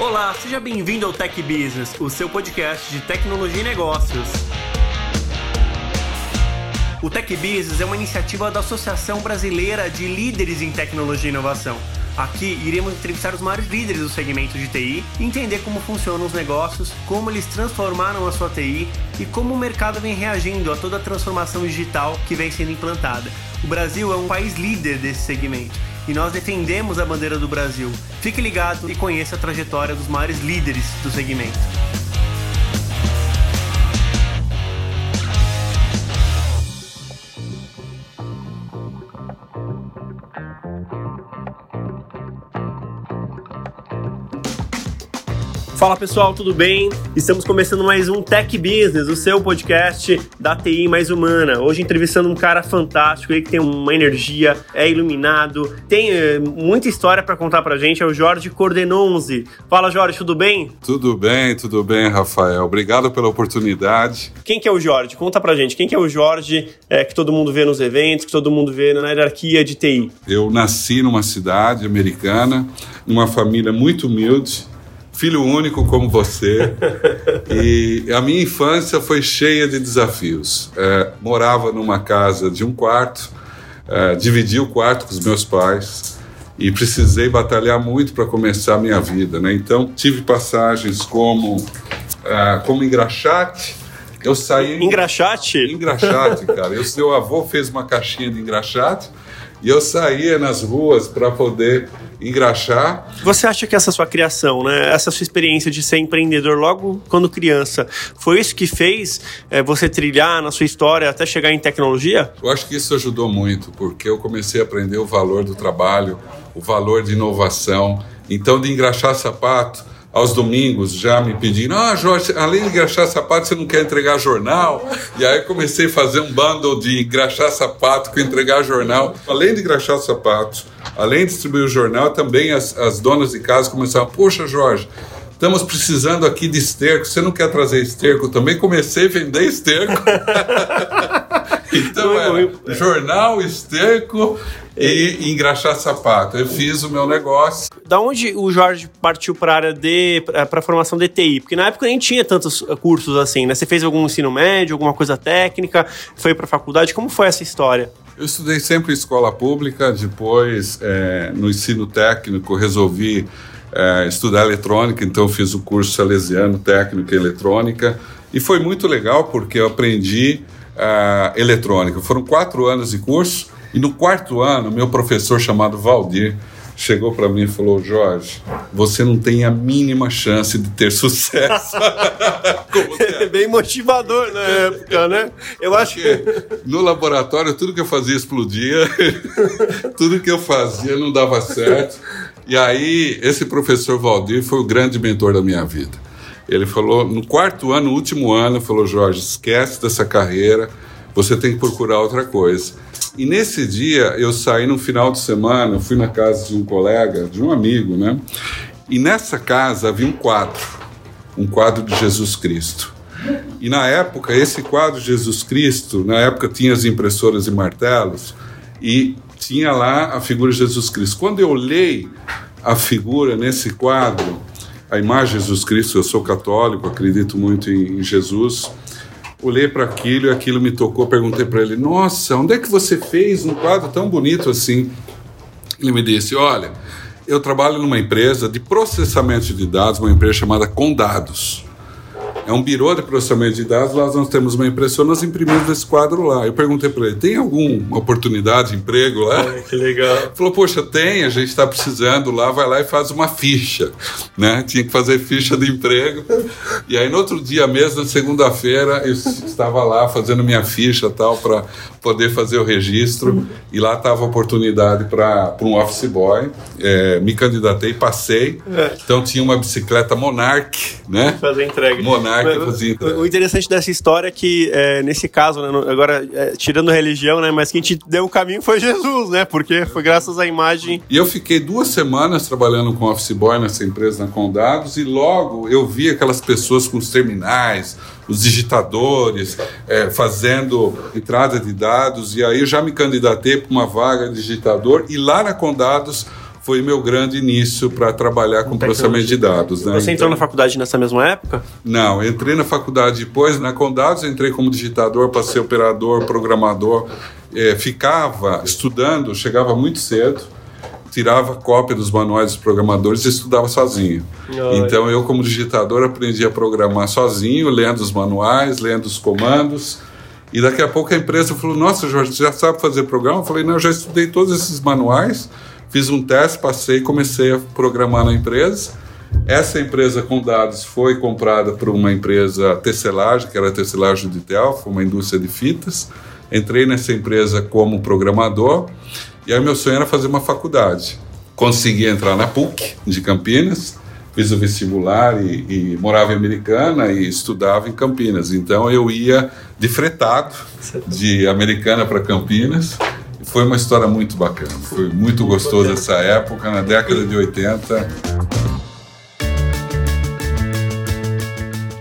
Olá, seja bem-vindo ao Tech Business, o seu podcast de tecnologia e negócios. O Tech Business é uma iniciativa da Associação Brasileira de Líderes em Tecnologia e Inovação. Aqui iremos entrevistar os maiores líderes do segmento de TI, entender como funcionam os negócios, como eles transformaram a sua TI e como o mercado vem reagindo a toda a transformação digital que vem sendo implantada. O Brasil é um país líder desse segmento e nós defendemos a bandeira do Brasil. Fique ligado e conheça a trajetória dos maiores líderes do segmento. Fala pessoal, tudo bem? Estamos começando mais um Tech Business, o seu podcast da TI mais humana. Hoje entrevistando um cara fantástico aí que tem uma energia, é iluminado, tem é, muita história para contar pra gente, é o Jorge Cordenonze. Fala Jorge, tudo bem? Tudo bem, tudo bem, Rafael. Obrigado pela oportunidade. Quem que é o Jorge? Conta pra gente. Quem que é o Jorge é, que todo mundo vê nos eventos, que todo mundo vê na hierarquia de TI? Eu nasci numa cidade americana, numa família muito humilde filho único como você. e a minha infância foi cheia de desafios. É, morava numa casa de um quarto, é, dividi o quarto com os meus pais e precisei batalhar muito para começar a minha vida. Né? Então, tive passagens como, é, como engraxate. Eu saí. Engraxate? Engraxate, cara. O seu avô fez uma caixinha de engraxate e eu saía nas ruas para poder engraxar. Você acha que essa sua criação, né, essa sua experiência de ser empreendedor logo quando criança, foi isso que fez é, você trilhar na sua história até chegar em tecnologia? Eu acho que isso ajudou muito, porque eu comecei a aprender o valor do trabalho, o valor de inovação. Então, de engraxar sapato, aos domingos já me pedindo: Ah, Jorge, além de engraxar sapato, você não quer entregar jornal? E aí comecei a fazer um bundle de engraxar sapato com entregar jornal. Além de engraxar sapatos, além de distribuir o jornal, também as, as donas de casa começaram: Poxa, Jorge, estamos precisando aqui de esterco, você não quer trazer esterco? Também comecei a vender esterco. então, é, jornal, esterco e engraxar sapato. Eu fiz o meu negócio. Da onde o Jorge partiu para a área de para formação de TI? Porque na época nem tinha tantos cursos assim, né? Você fez algum ensino médio, alguma coisa técnica, foi para a faculdade? Como foi essa história? Eu estudei sempre em escola pública, depois é, no ensino técnico resolvi é, estudar eletrônica, então fiz o curso salesiano técnico em eletrônica e foi muito legal porque eu aprendi uh, eletrônica. Foram quatro anos de curso e no quarto ano, meu professor chamado Valdir chegou para mim e falou: Jorge, você não tem a mínima chance de ter sucesso. é bem motivador na época, né? Eu acho que no laboratório tudo que eu fazia explodia, tudo que eu fazia não dava certo. E aí, esse professor Valdir foi o grande mentor da minha vida. Ele falou, no quarto ano, no último ano, falou: Jorge, esquece dessa carreira, você tem que procurar outra coisa. E nesse dia eu saí no final de semana, fui na casa de um colega, de um amigo, né? E nessa casa havia um quadro, um quadro de Jesus Cristo. E na época, esse quadro de Jesus Cristo, na época tinha as impressoras e martelos, e tinha lá a figura de Jesus Cristo. Quando eu olhei a figura nesse quadro, a imagem de Jesus Cristo, eu sou católico, acredito muito em Jesus, olhei para aquilo e aquilo me tocou. Perguntei para ele: Nossa, onde é que você fez um quadro tão bonito assim? Ele me disse: Olha, eu trabalho numa empresa de processamento de dados, uma empresa chamada Condados é um birô de processamento de dados, lá nós temos uma impressora, nós imprimimos esse quadro lá. Eu perguntei para ele, tem alguma oportunidade de emprego lá? É, que legal. Ele falou, poxa, tem, a gente está precisando lá, vai lá e faz uma ficha, né? Tinha que fazer ficha de emprego. E aí no outro dia mesmo, na segunda-feira, eu estava lá fazendo minha ficha tal, para poder fazer o registro, e lá estava a oportunidade para um office boy, é, me candidatei, passei, é. então tinha uma bicicleta Monarch, né? Fazer entrega. Monarch o interessante dessa história é que, é, nesse caso, né, agora, é, tirando religião, né, mas quem te deu o caminho foi Jesus, né? Porque foi graças à imagem. E eu fiquei duas semanas trabalhando com Office Boy nessa empresa na Condados e logo eu vi aquelas pessoas com os terminais, os digitadores, é, fazendo entrada de dados, e aí eu já me candidatei para uma vaga de digitador, e lá na Condados foi meu grande início para trabalhar com processamento de dados. Né? Você entrou então, na faculdade nessa mesma época? Não, entrei na faculdade depois, na Condados, entrei como digitador, passei operador, programador, é, ficava estudando, chegava muito cedo, tirava cópia dos manuais dos programadores e estudava sozinho. Ai. Então eu, como digitador, aprendi a programar sozinho, lendo os manuais, lendo os comandos. E daqui a pouco a empresa falou: Nossa, Jorge, você já sabe fazer programa? Eu falei: Não, eu já estudei todos esses manuais Fiz um teste, passei e comecei a programar na empresa. Essa empresa com dados foi comprada por uma empresa tecelagem, que era a tecelagem de Telfo, uma indústria de fitas. Entrei nessa empresa como programador e aí meu sonho era fazer uma faculdade. Consegui entrar na PUC de Campinas, fiz o vestibular e, e morava em Americana e estudava em Campinas. Então eu ia de fretado de Americana para Campinas foi uma história muito bacana. Foi muito gostoso essa época, na década de 80.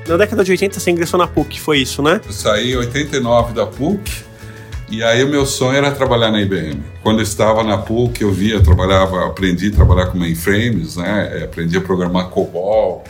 Na década de 80 você ingressou na PUC, foi isso, né? Eu saí em 89 da PUC e aí o meu sonho era trabalhar na IBM. Quando eu estava na PUC, eu via, trabalhava, aprendi a trabalhar com mainframes, né? É, aprendi a programar COBOL.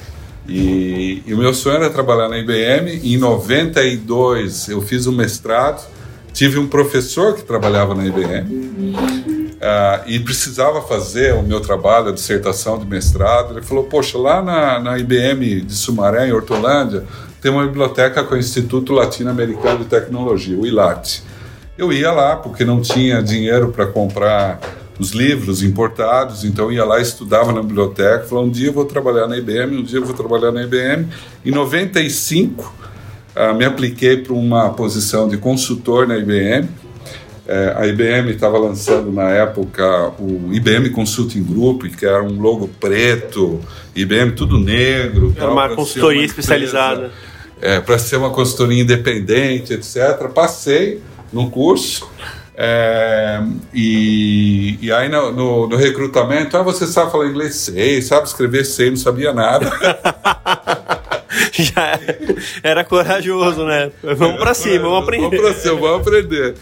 E, e o meu sonho era trabalhar na IBM. Em 92 eu fiz um mestrado Tive um professor que trabalhava na IBM uh, ah, e precisava fazer o meu trabalho, a dissertação de mestrado. Ele falou: Poxa, lá na, na IBM de Sumaré, em Hortolândia, tem uma biblioteca com o Instituto Latino-Americano de Tecnologia, o ILAT. Eu ia lá porque não tinha dinheiro para comprar os livros importados, então ia lá estudava na biblioteca, falou um dia eu vou trabalhar na IBM, um dia eu vou trabalhar na IBM. Em 95 Uh, me apliquei para uma posição de consultor na IBM. É, a IBM estava lançando na época o IBM Consulting Group, que era um logo preto, IBM tudo negro. Era uma consultoria uma especializada. É, para ser uma consultoria independente, etc. Passei no curso. É, e, e aí no, no, no, recrutamento, ah, você sabe falar inglês? Sei, sabe escrever? Sei, não sabia nada. já era corajoso, né? Vamos para cima, vamos aprender. Vamos para cima, vamos aprender.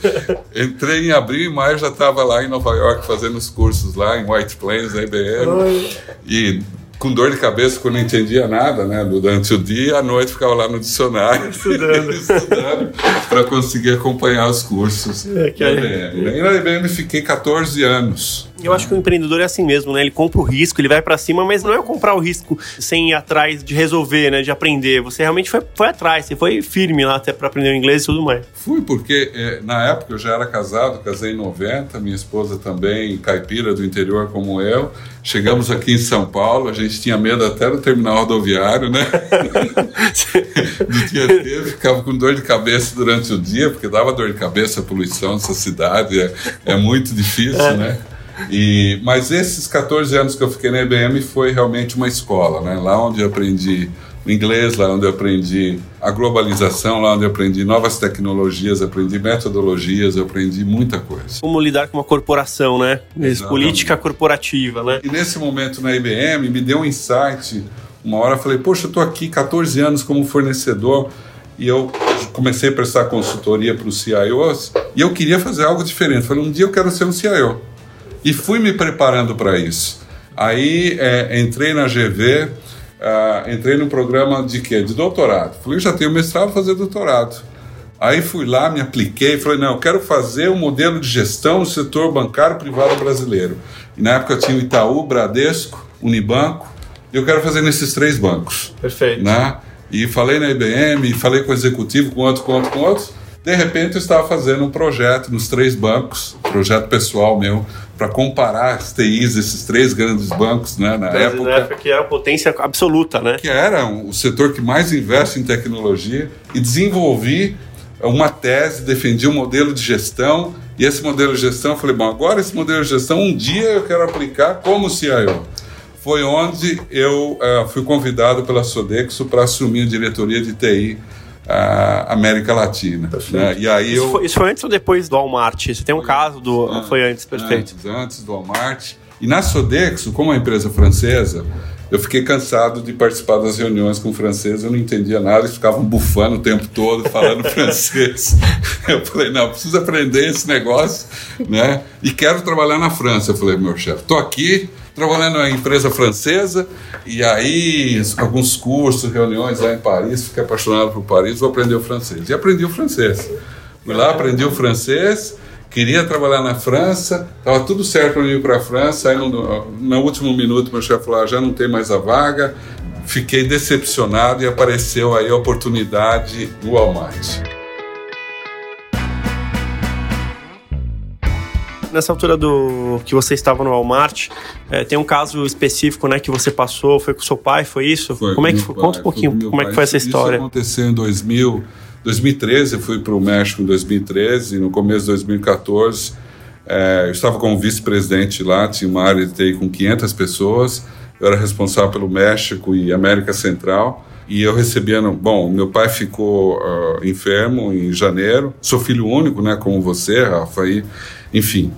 Entrei em abril e maio, já estava lá em Nova York fazendo os cursos lá em White Plains, na IBM. E com dor de cabeça, quando não entendia nada, né? Durante o dia, à noite ficava lá no dicionário. Estudando. estudando para conseguir acompanhar os cursos é, que na IBM fiquei 14 anos. Eu acho que o empreendedor é assim mesmo, né? Ele compra o risco, ele vai para cima, mas não é comprar o risco sem ir atrás de resolver, né? De aprender. Você realmente foi, foi atrás, você foi firme lá até para aprender o inglês e tudo mais. Fui, porque é, na época eu já era casado, casei em 90, minha esposa também, caipira do interior como eu. Chegamos aqui em São Paulo, a gente tinha medo até do terminal rodoviário, né? do Tietê, ficava com dor de cabeça durante o dia, porque dava dor de cabeça a poluição dessa cidade, é, é muito difícil, é. né? E, mas esses 14 anos que eu fiquei na IBM foi realmente uma escola, né? Lá onde eu aprendi o inglês, lá onde eu aprendi a globalização, lá onde eu aprendi novas tecnologias, aprendi metodologias, eu aprendi muita coisa. Como lidar com uma corporação, né? Exatamente. Política corporativa, né? E nesse momento na IBM me deu um insight. Uma hora eu falei, poxa, eu estou aqui 14 anos como fornecedor e eu comecei a prestar consultoria para os CIOs e eu queria fazer algo diferente. Falei, um dia eu quero ser um CIO. E fui me preparando para isso. Aí é, entrei na GV, uh, ah, entrei no programa de quê? De doutorado. Falei, já tenho mestrado, fazer doutorado. Aí fui lá, me apliquei, falei, não, eu quero fazer um modelo de gestão no setor bancário privado brasileiro. E na época tinha o Itaú, Bradesco, Unibanco, e eu quero fazer nesses três bancos. Perfeito. Né? E falei na IBM, falei com o executivo, com outro, com outro, com outros. De repente eu estava fazendo um projeto nos três bancos, projeto pessoal meu, para comparar as TIs desses três grandes bancos, né, na época, na época que era potência absoluta, né? Que era o setor que mais investe em tecnologia e desenvolvi uma tese, defendi um modelo de gestão e esse modelo de gestão, eu falei, bom, agora esse modelo de gestão um dia eu quero aplicar como CIO. Foi onde eu uh, fui convidado pela Sodexo para assumir a diretoria de TI a América Latina. Né? E aí isso, eu... foi, isso foi antes ou depois do Walmart? Você tem um foi caso do. Antes, foi antes, perfeito. Antes, antes do Walmart. E na Sodexo, como uma empresa francesa, eu fiquei cansado de participar das reuniões com franceses, eu não entendia nada, eles ficavam bufando o tempo todo, falando francês. Eu falei, não, preciso aprender esse negócio, né? E quero trabalhar na França. Eu falei, meu chefe, estou aqui trabalhando na empresa francesa, e aí alguns cursos, reuniões lá em Paris, fiquei apaixonado por Paris, vou aprender o francês. E aprendi o francês. Fui lá, aprendi o francês, queria trabalhar na França, estava tudo certo para ir para a França, aí no, no, último minuto meu chefe falou, ah, já não tem mais a vaga, fiquei decepcionado e apareceu aí a oportunidade no Walmart. Nessa altura do que você estava no Walmart, é, tem um caso específico, né, que você passou, foi com seu pai, foi isso? Foi, como é que foi? Pai, Conta um pouquinho como pai. é que foi essa história. Isso aconteceu em 2000 2013, eu fui para o México em 2013, e no começo de 2014, é, eu estava como vice-presidente lá, tinha uma área de TI com 500 pessoas, eu era responsável pelo México e América Central, e eu recebia, bom, meu pai ficou uh, enfermo em janeiro, sou filho único, né, como você, Rafa, e, enfim,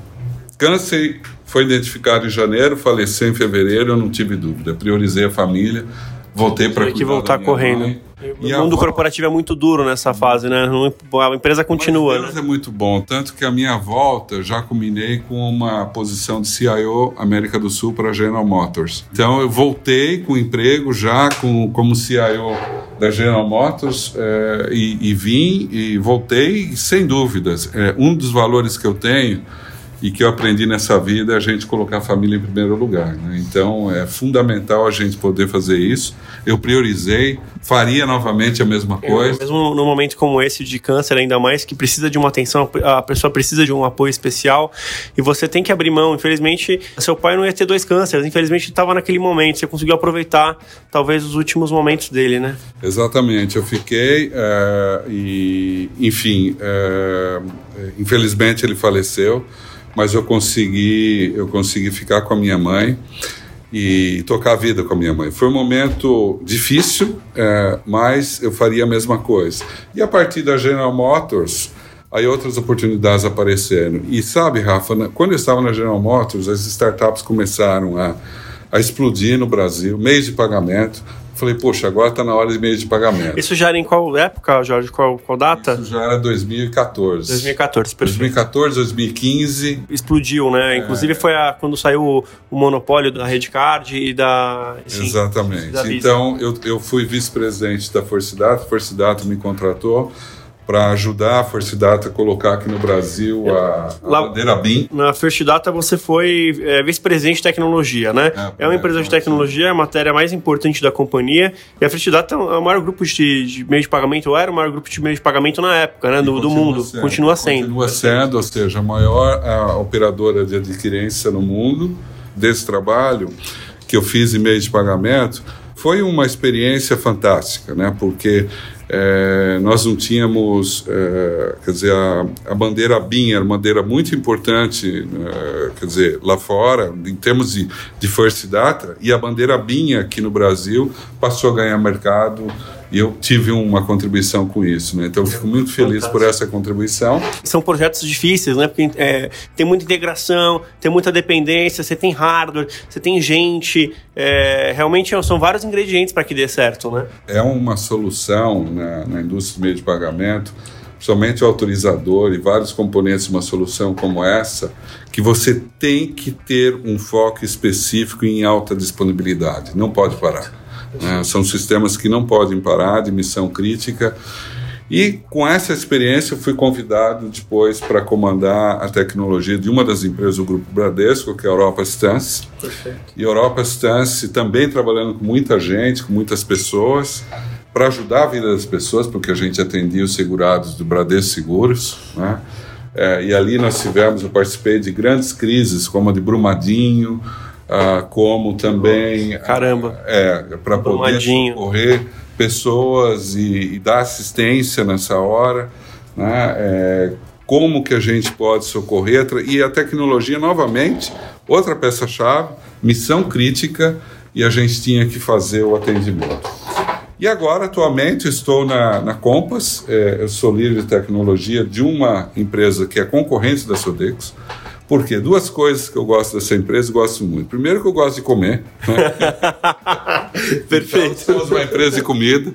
câncer foi identificado em janeiro, faleceu em fevereiro, eu não tive dúvida, priorizei a família, voltei para que voltar correndo. Mãe, e o mundo avó... corporativo é muito duro nessa fase, né? A empresa continua. A empresa né? é muito bom, tanto que a minha volta já combinei com uma posição de CIO América do Sul para a General Motors. Então eu voltei com emprego já com, como CIO da General Motors é, e, e, vim e voltei sem dúvidas. É, um dos valores que eu tenho e que eu aprendi nessa vida é a gente colocar a família em primeiro lugar. Né? Então é fundamental a gente poder fazer isso. Eu priorizei, faria novamente a mesma coisa. mesmo num momento como esse de câncer, ainda mais que precisa de uma atenção, a pessoa precisa de um apoio especial e você tem que abrir mão. Infelizmente, seu pai não ia ter dois cânceres, infelizmente estava naquele momento, você conseguiu aproveitar talvez os últimos momentos dele, né? Exatamente, eu fiquei é, e, enfim, é, infelizmente ele faleceu mas eu consegui, eu consegui ficar com a minha mãe e tocar a vida com a minha mãe. Foi um momento difícil, é, mas eu faria a mesma coisa. E a partir da General Motors, aí outras oportunidades apareceram. E sabe, Rafa, quando eu estava na General Motors, as startups começaram a, a explodir no Brasil, meios de pagamento. Falei, poxa, agora está na hora de meio de pagamento. Isso já era em qual época, Jorge? Qual, qual data? Isso já era 2014. 2014, perfeito. 2014, 2015. Explodiu, né? É... Inclusive foi a, quando saiu o, o monopólio da Redcard e da. Enfim, Exatamente. Da então, eu, eu fui vice-presidente da Forcidata, a Forcidata me contratou para ajudar a First Data a colocar aqui no Brasil a, a Lá, bandeira BIM. Na First Data você foi é, vice-presidente de tecnologia, né? É, é uma empresa de tecnologia, é a matéria mais importante da companhia. E a First Data é o maior grupo de, de meio de pagamento, era o maior grupo de meio de pagamento na época, né? Do, do mundo. Sendo, continua sendo. Continua sendo, ou seja, a maior a operadora de adquirência no mundo desse trabalho que eu fiz em meio de pagamento foi uma experiência fantástica, né? Porque é, nós não tínhamos, é, quer dizer, a, a, bandeira BIM era uma bandeira muito importante, é, quer dizer, lá fora, em termos de, de First Data, e a bandeira BIM aqui no Brasil passou a ganhar mercado e eu tive uma contribuição com isso, né? Então eu fico muito feliz por essa contribuição. São projetos difíceis, né? Porque é, tem muita integração, tem muita dependência, você tem hardware, você tem gente, é, realmente são vários ingredientes para que dê certo, né? É uma solução na, na indústria de meio de pagamento somente o autorizador e vários componentes de uma solução como essa, que você tem que ter um foco específico em alta disponibilidade, não pode parar. Né? São sistemas que não podem parar de missão crítica. E com essa experiência, eu fui convidado depois para comandar a tecnologia de uma das empresas do Grupo Bradesco, que é a Europa Stance. Perfeito. E a Europa Stance também trabalhando com muita gente, com muitas pessoas, para ajudar a vida das pessoas, porque a gente atendia os segurados do Bradesco Seguros. Né? É, e ali nós tivemos, eu participei de grandes crises, como a de Brumadinho, ah, como também caramba. é para poder socorrer pessoas e, e, dar assistência nessa hora né? É, como que a gente pode socorrer? E a tecnologia novamente outra peça chave missão crítica e a gente tinha que fazer o atendimento. E agora atualmente estou na, na Compass é, eu sou líder de tecnologia de uma empresa que é concorrente da Sodexo Por quê? Duas coisas que eu gosto dessa empresa, gosto muito. Primeiro que eu gosto de comer. Né? Perfeito. Então, somos uma empresa de comida,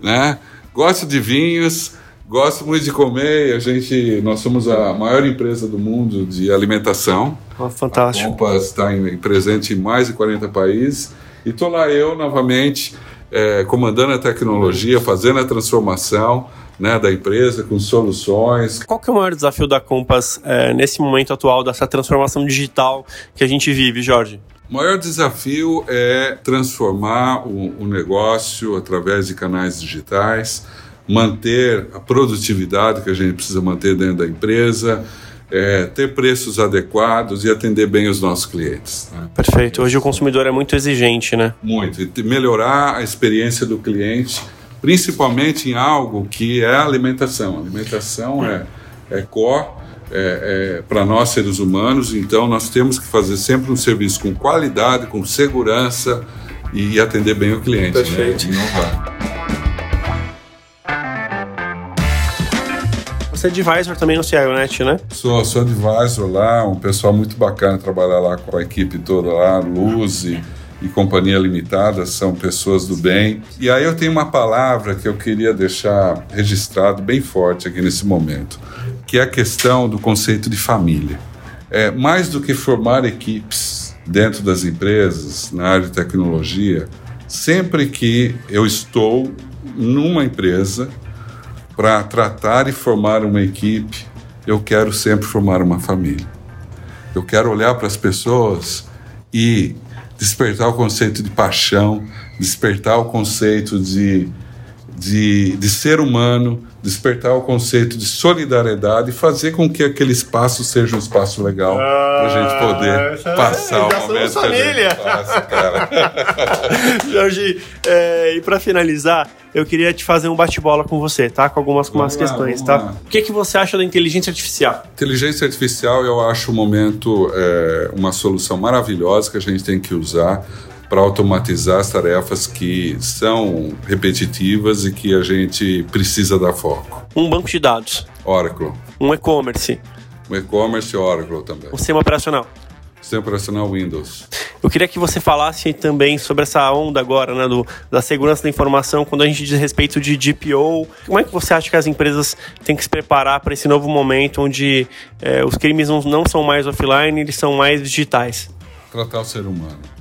né? Gosto de vinhos, gosto muito de comer. A gente, nós somos a maior empresa do mundo de alimentação. Oh, fantástico. A Compass está em, presente em mais de 40 países. E estou lá eu novamente é, comandando a tecnologia, fazendo a transformação né, da empresa com soluções. Qual que é o maior desafio da Compass é, nesse momento atual dessa transformação digital que a gente vive, Jorge? O maior desafio é transformar o, o negócio através de canais digitais, manter a produtividade que a gente precisa manter dentro da empresa, é, ter preços adequados e atender bem os nossos clientes. Né? Perfeito. Hoje o consumidor é muito exigente, né? Muito. E melhorar a experiência do cliente, principalmente em algo que é a alimentação. A alimentação é, é core é, é, para nós seres humanos, então nós temos que fazer sempre um serviço com qualidade, com segurança e atender bem o cliente. Né? Perfeito. Né? Você é advisor também no CIONet, né? Sou, sou advisor lá, um pessoal muito bacana trabalhar lá com a equipe toda lá, Luz e, Companhia Limitada, são pessoas do bem. E aí eu tenho uma palavra que eu queria deixar registrado bem forte aqui nesse momento que é a questão do conceito de família. É, mais do que formar equipes dentro das empresas, na área de tecnologia, sempre que eu estou numa empresa para tratar e formar uma equipe, eu quero sempre formar uma família. Eu quero olhar para as pessoas e despertar o conceito de paixão, despertar o conceito de, de, de ser humano, despertar o conceito de solidariedade e fazer com que aquele espaço seja um espaço legal ah, para a gente poder é, passar o momento família. que passa, cara. Jorge, é, e para finalizar, eu queria te fazer um bate-bola com você, tá? Com algumas com umas questões, tá? Lá. O que, que você acha da inteligência artificial? Inteligência artificial, eu acho o momento é, uma solução maravilhosa que a gente tem que usar para automatizar as tarefas que são repetitivas e que a gente precisa dar foco. Um banco de dados. Oracle. Um e-commerce. Um e-commerce Oracle também. Um sistema operacional. Sistema operacional Windows. Eu queria que você falasse também sobre essa onda agora, né, do, da segurança da informação, quando a gente diz respeito de DPO. Como é que você acha que as empresas têm que se preparar para esse novo momento onde é, os crimes não, não são mais offline, eles são mais digitais? Tratar o ser humano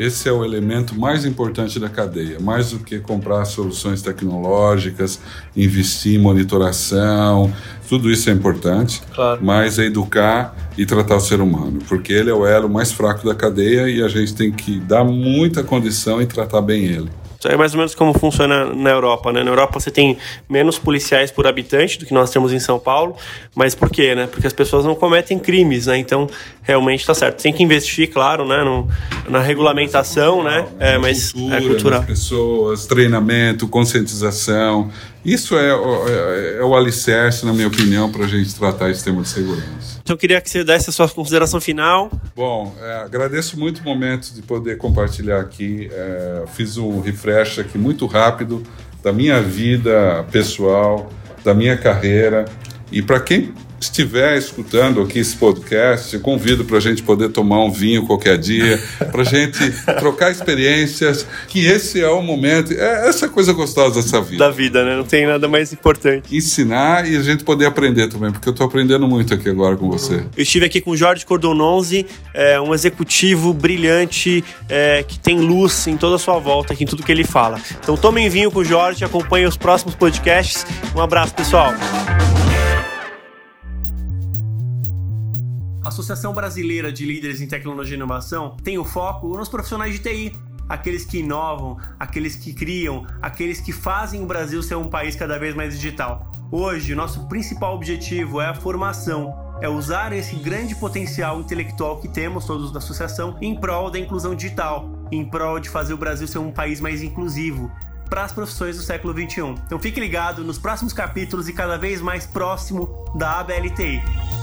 esse é o elemento mais importante da cadeia, mais do que comprar soluções tecnológicas, investir em monitoração, tudo isso é importante, claro. mas é educar e tratar o ser humano, porque ele é o elo mais fraco da cadeia e a gente tem que dar muita condição e tratar bem ele. É mais ou menos como funciona na Europa, né? Na Europa você tem menos policiais por habitante do que nós temos em São Paulo, mas por quê, né? Porque as pessoas não cometem crimes, né? Então, realmente está certo. Tem que investir, claro, né? No, na regulamentação, né? É, mas cultura, é cultural. pessoas, treinamento, conscientização. Isso é, é, é o alicerce, na minha opinião, para a gente tratar esse tema de segurança. Então eu queria que você desse a sua consideração final. Bom, é, agradeço muito o momento de poder compartilhar aqui. É, fiz um refresh aqui muito rápido da minha vida pessoal, da minha carreira. E para quem estiver escutando aqui esse podcast, convido para a gente poder tomar um vinho qualquer dia, para a gente trocar experiências, que esse é o momento, é essa coisa gostosa dessa vida. Da vida, né? Não tem nada mais importante. Ensinar e a gente poder aprender também, porque eu estou aprendendo muito aqui agora com você. Eu estive aqui com o Jorge Cordononzi, é, um executivo brilhante, é, que tem luz em toda a sua volta, aqui em tudo que ele fala. Então tomem vinho com o Jorge, acompanhem os próximos podcasts. Um abraço, pessoal. Associação Brasileira de Líderes em Tecnologia e Inovação tem o foco nos profissionais de TI, aqueles que inovam, aqueles que criam, aqueles que fazem o Brasil ser um país cada vez mais digital. Hoje, nosso principal objetivo é a formação, é usar esse grande potencial intelectual que temos todos da associação em prol da inclusão digital, em prol de fazer o Brasil ser um país mais inclusivo, para as profissões do século 21. Então fique ligado nos próximos capítulos e cada vez mais próximo da ABLTI.